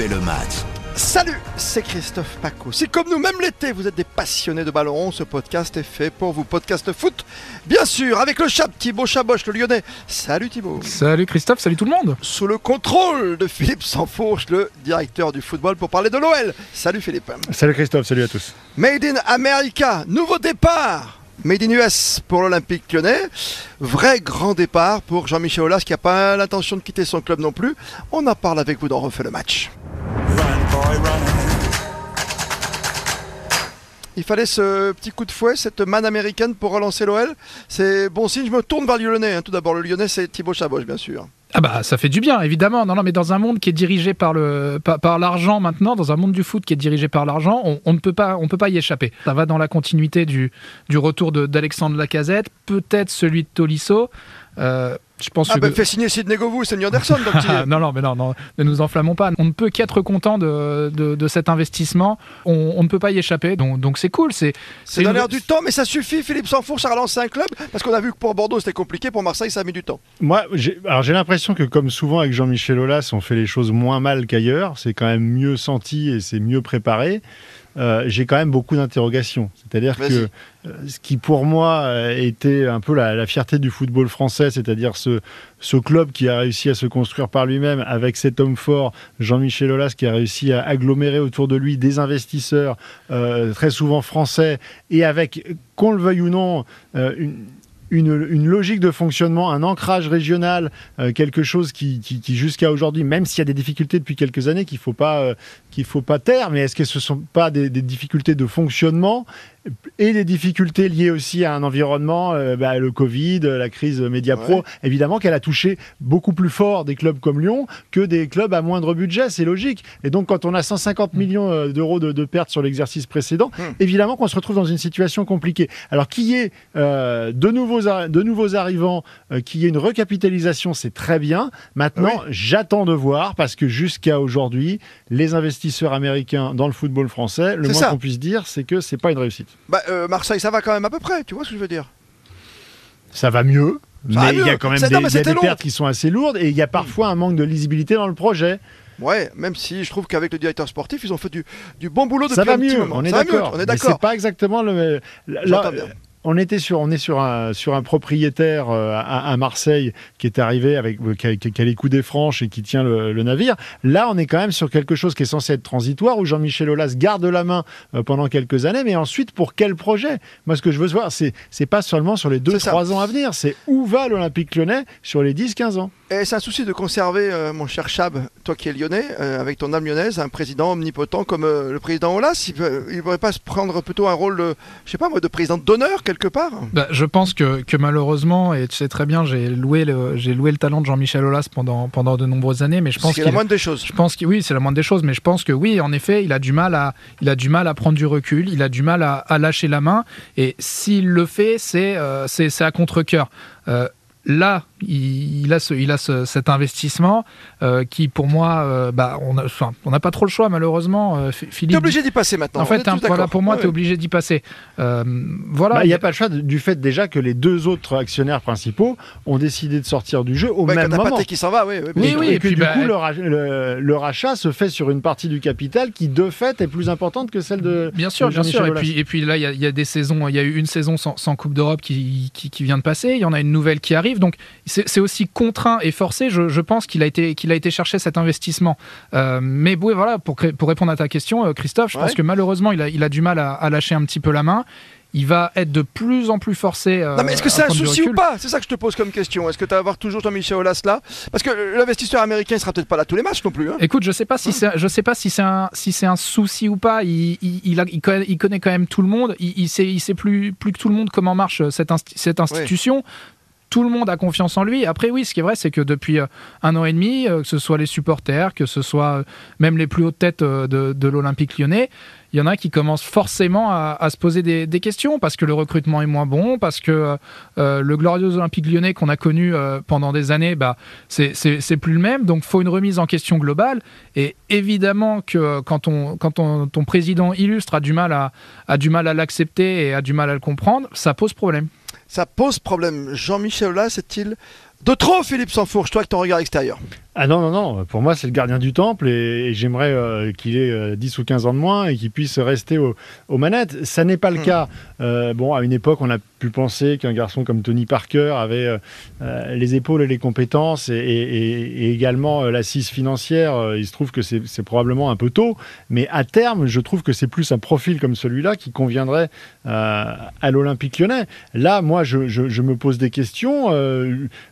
refait le match. Salut, c'est Christophe Paco. Si comme nous, même l'été, vous êtes des passionnés de ballon ce podcast est fait pour vous. Podcast foot, bien sûr, avec le chap Thibaut Chaboche, le lyonnais. Salut Thibaut. Salut Christophe, salut tout le monde. Sous le contrôle de Philippe Sansfourche, le directeur du football, pour parler de l'OL. Salut Philippe. Salut Christophe, salut à tous. Made in America, nouveau départ. Made in US pour l'Olympique lyonnais. Vrai grand départ pour Jean-Michel Aulas qui n'a pas l'intention de quitter son club non plus. On en parle avec vous dans Refait le match. Il fallait ce petit coup de fouet, cette manne américaine pour relancer l'OL. C'est bon signe, je me tourne vers le Lyonnais. hein. Tout d'abord, le Lyonnais, c'est Thibaut Chaboche, bien sûr. Ah bah ça fait du bien évidemment. Non non mais dans un monde qui est dirigé par l'argent maintenant, dans un monde du foot qui est dirigé par l'argent, on, ne peut pas y échapper. Ça va dans la continuité du retour d'Alexandre Lacazette, peut-être celui de Tolisso. Euh, je pense Ah que ben, fais signer Sidney Govou et Seigneur Anderson. donc tu- non, non, mais non, non, ne nous enflammons pas. On ne peut qu'être content de, de, de cet investissement. On, on ne peut pas y échapper. Donc, donc c'est cool. C'est, C'est dans une- l'air du temps, mais ça suffit. Philippe Sanfourche a relancé un club parce qu'on a vu que pour Bordeaux c'était compliqué, pour Marseille ça a mis du temps. Moi, j'ai alors j'ai l'impression que comme souvent avec Jean-Michel Aulas, on fait les choses moins mal qu'ailleurs. C'est quand même mieux senti et c'est mieux préparé. Euh, j'ai quand même beaucoup d'interrogations. C'est-à-dire que euh, ce qui pour moi euh, était un peu la, la fierté du football français, c'est-à-dire ce, ce club qui a réussi à se construire par lui-même avec cet homme fort, Jean-Michel Aulas, qui a réussi à agglomérer autour de lui des investisseurs euh, très souvent français et avec, qu'on le veuille ou non, euh, une, une, logique de fonctionnement, un ancrage régional, euh, quelque chose qui, qui- qui, jusqu'à aujourd'hui, même s'il y a des difficultés depuis quelques années qu'il faut pas euh, qu'il faut pas taire, mais est-ce que ce sont pas des difficultés de fonctionnement? Et des difficultés liées aussi à un environnement, euh, bah, le Covid, la crise média pro, Ouais. évidemment qu'elle a touché beaucoup plus fort des clubs comme Lyon que des clubs à moindre budget, c'est logique. Et donc quand on a 150 millions euh, d'euros de, de pertes sur l'exercice précédent, Hmm. évidemment qu'on se retrouve dans une situation compliquée. Alors qu'il y ait euh, de, nouveaux, de nouveaux arrivants, euh, qu'il y ait une recapitalisation, c'est très bien. Maintenant, j'attends de voir parce que jusqu'à aujourd'hui, les investisseurs américains dans le football français, le moins qu'on puisse dire, c'est que c'est pas une réussite. Bah, euh, Marseille ça va quand même à peu près, tu vois ce que je veux dire Ça va mieux. Ça mais il y a quand même des, non, y a pertes qui sont assez lourdes et il y a parfois un manque de lisibilité dans le projet. Ouais, même si je trouve qu'avec le directeur sportif, ils ont fait du, du bon boulot depuis Ça va un petit mieux, moment. on est d'accord. On est Mais d'accord. C'est pas exactement le. là. On était sur, on est sur un, sur un propriétaire euh, à, à Marseille qui est arrivé avec euh, qui a, qui a les coups des franches et qui tient le, le navire. Là, on est quand même sur quelque chose qui est censé être transitoire où Jean-Michel Aulas garde la main euh, pendant quelques années, mais ensuite pour quel projet? Moi, ce que je veux voir, c'est c'est pas seulement sur les C'est ça. 2-3 ans à venir, c'est où va l'Olympique Lyonnais sur les 10-15 ans? Et c'est un souci de conserver, euh, mon cher Chab, toi qui es lyonnais, euh, avec ton âme lyonnaise, un président omnipotent comme euh, le président Olas. Il ne pourrait pas se prendre plutôt un rôle, de, je sais pas moi, de président d'honneur quelque part? Bah, je pense que, que malheureusement, et tu sais très bien, j'ai loué le, j'ai loué le talent de Jean-Michel Aulas pendant, pendant de nombreuses années, mais je pense C'est la moindre des choses. Je pense que oui, c'est la moindre des choses, mais je pense que oui, en effet, il a du mal à, il a du mal à prendre du recul, il a du mal à, à lâcher la main, et s'il le fait, c'est, c'est, c'est à contre cœur. là, il, il a, ce, il a ce- cet investissement euh, qui, pour moi, euh, bah, on a- enfin, on n'a pas trop le choix, malheureusement. euh, Ph- T'es Philippe. obligé d'y passer maintenant. En fait, hein, voilà, pour moi, Ouais, tu es obligé d'y passer. Euh, voilà. Bah, Il n'y a pas le choix du fait déjà que les deux autres actionnaires principaux ont décidé de sortir du jeu au ouais, même moment. Qui s'en va, oui. oui, Oui, et, et que puis, du bah, coup, le, rach- le- le rachat se fait sur une partie du capital qui, de fait, est plus importante que celle de. Bien sûr, de bien sûr. Et puis, et puis là, il y, a- il y a des saisons, il y a eu une saison sans, sans Coupe d'Europe qui, qui, qui vient de passer. Il y en a une nouvelle qui arrive. Donc, c'est aussi contraint et forcé. Je, je pense qu'il a été qu'il a été chercher cet investissement. Euh, mais voilà, pour, pour répondre à ta question, euh, Christophe, je Ouais. pense que malheureusement, il a, il a du mal à, à lâcher un petit peu la main. Il va être de plus en plus forcé. euh, Non mais est-ce que c'est un souci ou pas? C'est ça que je te pose comme question. Est-ce que tu vas avoir toujours Jean-Michel Aulas là? Parce que l'investisseur américain il sera peut-être pas là tous les matchs non plus. hein. Écoute, je sais pas si c'est, je sais pas si c'est un, si c'est un souci ou pas. Il, il, il a- il connaît, il connaît quand même tout le monde. Il, sait, il sait plus, plus que tout le monde comment marche cette, insti- cette institution. Tout le monde a confiance en lui. Après, oui, ce qui est vrai, c'est que depuis euh, un an et demi, euh, que ce soit les supporters, que ce soit euh, même les plus hautes têtes de, l'Olympique lyonnais, il y en a qui commencent forcément à, se poser des, questions parce que le recrutement est moins bon, parce que le glorieux Olympique lyonnais qu'on a connu pendant des années, bah, c'est- plus le même. Donc, faut une remise en question globale. Et évidemment que quand, on, quand on- ton président illustre a du mal à, à l'accepter et a du mal à le comprendre, ça pose problème. Ça pose problème. Jean-Michel Aulas est-il De trop, Philippe Sansfourche, toi avec ton regard extérieur. Ah non, non, non, pour moi c'est le gardien du temple et, j'aimerais euh, qu'il ait 10 euh, ou 15 ans de moins et qu'il puisse rester aux manettes. Ça n'est pas le hmm. cas. Euh, bon, à une époque, on a pu penser qu'un garçon comme Tony Parker avait les épaules et les compétences et, et également l'assise financière. Il se trouve que c'est probablement un peu tôt, mais à terme, je trouve que c'est plus un profil comme celui-là qui conviendrait à l'Olympique lyonnais. Là, moi, je, je, me pose des questions.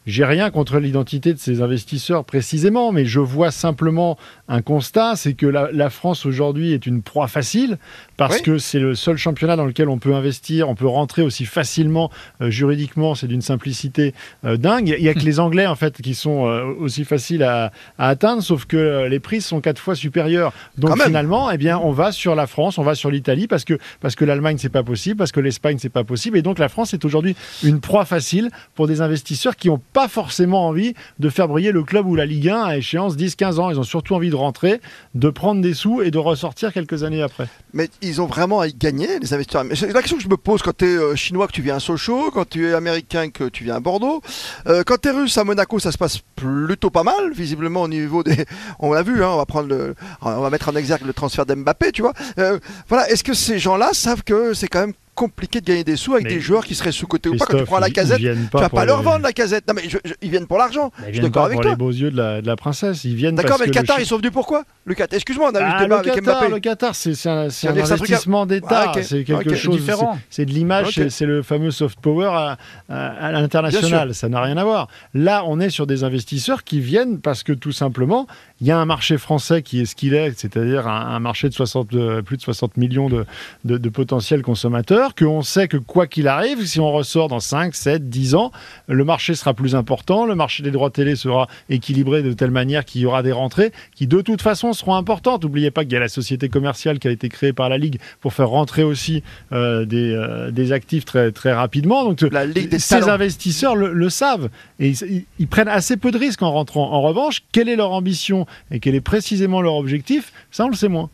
J'ai rien contre l'identité de ces investisseurs précis mais je vois simplement un constat, c'est que la, France aujourd'hui est une proie facile parce que c'est le seul championnat dans lequel on peut investir, on peut rentrer aussi facilement euh, juridiquement, c'est d'une simplicité euh, dingue. Il n'y a que les Anglais en fait qui sont euh, aussi faciles à, atteindre, sauf que les prix sont quatre fois supérieurs. Donc finalement, eh bien, on va sur la France, on va sur l'Italie parce que parce que l'Allemagne c'est pas possible, parce que l'Espagne c'est pas possible, et donc la France est aujourd'hui une proie facile pour des investisseurs qui n'ont pas forcément envie de faire briller le club ou la Ligue 1 à échéance 10-15 ans. Ils ont surtout envie de rentrer, de prendre des sous et de ressortir quelques années après. Mais ils ont vraiment à y gagner, les investisseurs. C'est la question que je me pose quand tu es euh, chinois, que tu viens à Sochaux, quand tu es américain, que tu viens à Bordeaux. Euh, quand tu es russe à Monaco, ça se passe plutôt pas mal, visiblement au niveau des. On l'a vu, hein, on va prendre on va mettre en exergue le transfert d'Mbappé, tu vois. Euh, voilà, est-ce que ces gens-là savent que c'est quand même compliqué de gagner des sous avec des joueurs qui seraient sous-côté ou pas. Quand tu prends la casette, tu vas pas leur vendre la casette. Non, mais ils viennent pour l'argent. Je suis d'accord avec toi. les beaux yeux de la, de la princesse. Ils viennent D'accord, mais le Qatar, ils sont venus pourquoi Le Qatar, excuse-moi, on a eu le ah, débat avec Mbappé. Le Qatar, c'est un, un investissement d'État. Ah, c'est quelque chose différent. C'est de l'image, c'est le fameux soft power à, à l'international. Ça n'a rien à voir. Là, on est sur des investisseurs qui viennent parce que tout simplement, il y a un marché français qui est ce qu'il est, c'est-à-dire un, marché de 60, plus de 60 millions de potentiels consommateurs qu'on sait que quoi qu'il arrive, si on ressort dans 5, 7, 10 ans, le marché sera plus important, le marché des droits télé sera équilibré de telle manière qu'il y aura des rentrées qui de toute façon seront importantes. N'oubliez pas qu'il y a la société commerciale qui a été créée par la Ligue pour faire rentrer aussi euh, euh, des, actifs très, très rapidement. Donc la ces investisseurs le, savent et ils prennent assez peu de risques en rentrant. En revanche, quelle est leur ambition et quel est précisément leur objectif, ça on le sait moins.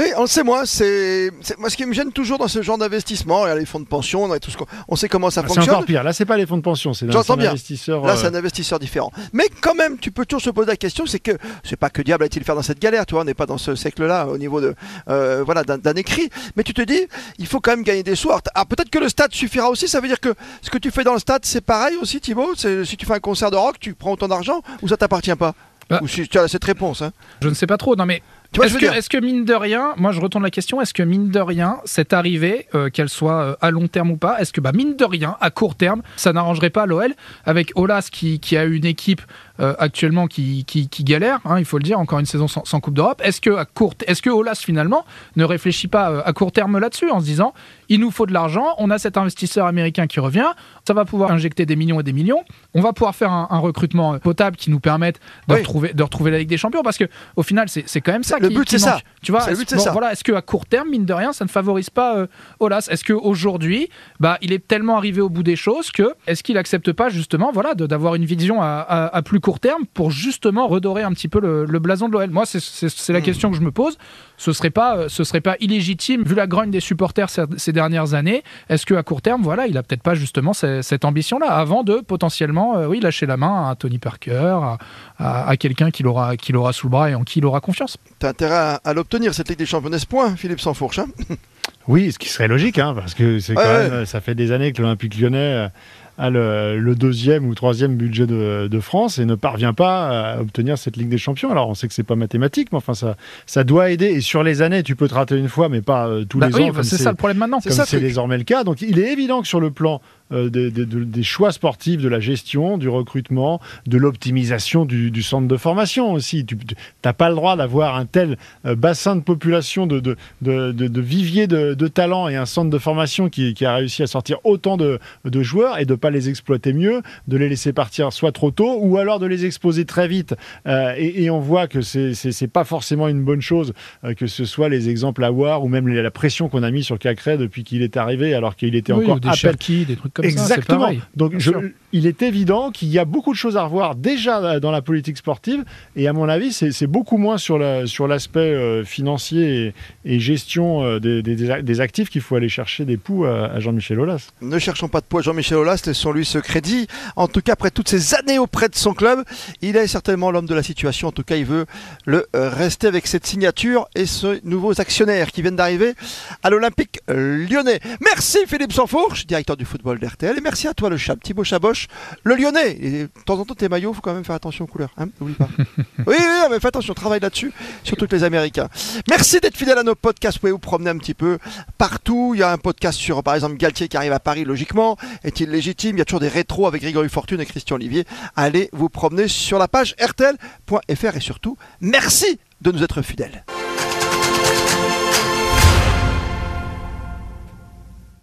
Oui, on le sait, moi, c'est moi ce qui me gêne toujours dans ce genre d'investissement. Les fonds de pension, on, tout ce on sait comment ça fonctionne. C'est encore pire. Là, c'est pas les fonds de pension, c'est un, investisseur. Là, c'est un euh, investisseur différent. Mais quand même, tu peux toujours se poser la question, c'est que c'est pas que diable a-t-il faire dans cette galère. Tu vois, on n'est pas dans ce siècle-là au niveau de euh, voilà d'un écrit. Mais tu te dis, il faut quand même gagner des sous. Alors, peut-être que le stade suffira aussi. Ça veut dire que ce que tu fais dans le stade, c'est pareil aussi, Thibaut? Si tu fais un concert de rock, tu prends autant d'argent ou ça t'appartient pas? Bah. Ou si tu as cette réponse. Hein? Je ne sais pas trop. Non, mais est-ce que, est que, mine de rien, moi je retourne la question, est-ce que mine de rien, cette arrivée, euh, qu'elle soit euh, à long terme ou pas, est-ce que bah, mine de rien, à court terme, ça n'arrangerait pas l'OL avec Olas qui, qui, a une équipe euh, actuellement qui, qui, galère, hein, il faut le dire, encore une saison sans, Coupe d'Europe. Est-ce que, à court, est-ce que Olas finalement ne réfléchit pas à court terme là-dessus en se disant il nous faut de l'argent, on a cet investisseur américain qui revient, ça va pouvoir injecter des millions et des millions, on va pouvoir faire un, recrutement potable qui nous permette de, retrouver, de retrouver la Ligue des Champions parce que au final c'est quand même ça le but c'est ça. Tu vois, est-ce bon, voilà, est qu'à court terme, mine de rien, ça ne favorise pas euh, Olas? Est-ce qu'aujourd'hui, bah, il est tellement arrivé au bout des choses que est-ce qu'il accepte pas justement voilà, d'avoir une vision à, plus court terme pour justement redorer un petit peu le, blason de l'OL Moi, c'est la hmm. question que je me pose. Ce serait pas, euh, ce serait pas illégitime vu la grogne des supporters ces, dernières années. Est-ce qu'à court terme, voilà, il a peut-être pas justement cette, ambition-là avant de potentiellement, euh, oui, lâcher la main à Tony Parker, à, quelqu'un qui l'aura, qui l'aura sous le bras et en qui il aura confiance? Intérêt à, l'obtenir, cette Ligue des Champions, point, Philippe Sansfourche hein? Oui, ce qui serait logique, hein, parce que c'est quand même, ça fait des années que l'Olympique lyonnais a le, deuxième ou troisième budget de, France et ne parvient pas à obtenir cette Ligue des Champions. Alors on sait que c'est pas mathématique, mais enfin ça, ça doit aider. Et sur les années, tu peux te rater une fois, mais pas euh, tous bah les ans. c'est ça le problème maintenant. C'est désormais le cas. Donc il est évident que sur le plan euh, des, choix sportifs, de la gestion, du recrutement, de l'optimisation du, centre de formation aussi. Tu n'as pas le droit d'avoir un tel euh, bassin de population, de, de, de vivier de, talents et un centre de formation qui, a réussi à sortir autant de, joueurs et de ne pas les exploiter mieux, de les laisser partir soit trop tôt ou alors de les exposer très vite. Euh, et, on voit que c'est n'est pas forcément une bonne chose que ce soit les exemples à voir ou même la pression qu'on a mis sur Cacré depuis qu'il est arrivé alors qu'il était encore à peine... des trucs comme Exactement. ça. Exactement. Donc je, il est évident qu'il y a beaucoup de choses à revoir déjà dans la politique sportive. Et à mon avis, c'est beaucoup moins sur l'aspect sur financier et, gestion des, des, actifs qu'il faut aller chercher des poux à, Jean-Michel Aulas. Ne cherchons pas de poux à Jean-Michel Aulas, laissons-lui ce crédit. En tout cas, après toutes ces années auprès de son club, il est certainement l'homme de la situation. En tout cas, il veut le rester avec cette signature et ce nouveaux actionnaires qui viennent d'arriver à l'Olympique lyonnais. Merci Philippe Sanfourche, directeur du football et merci à toi le chat, Thibaut Chaboche, le lyonnais. Et de temps en temps, tes maillots, faut quand même faire attention aux couleurs. Hein N'oublie pas. oui, oui, mais fais attention, travaille là-dessus, surtout que les Américains. Merci d'être fidèle à nos podcasts. Vous pouvez vous promener un petit peu partout. Il y a un podcast sur, par exemple, Galtier qui arrive à Paris, logiquement. Est-il légitime? Il y a toujours des rétros avec Grégory Fortune et Christian Olivier. Allez vous promener sur la page rtl.fr et surtout, merci de nous être fidèles.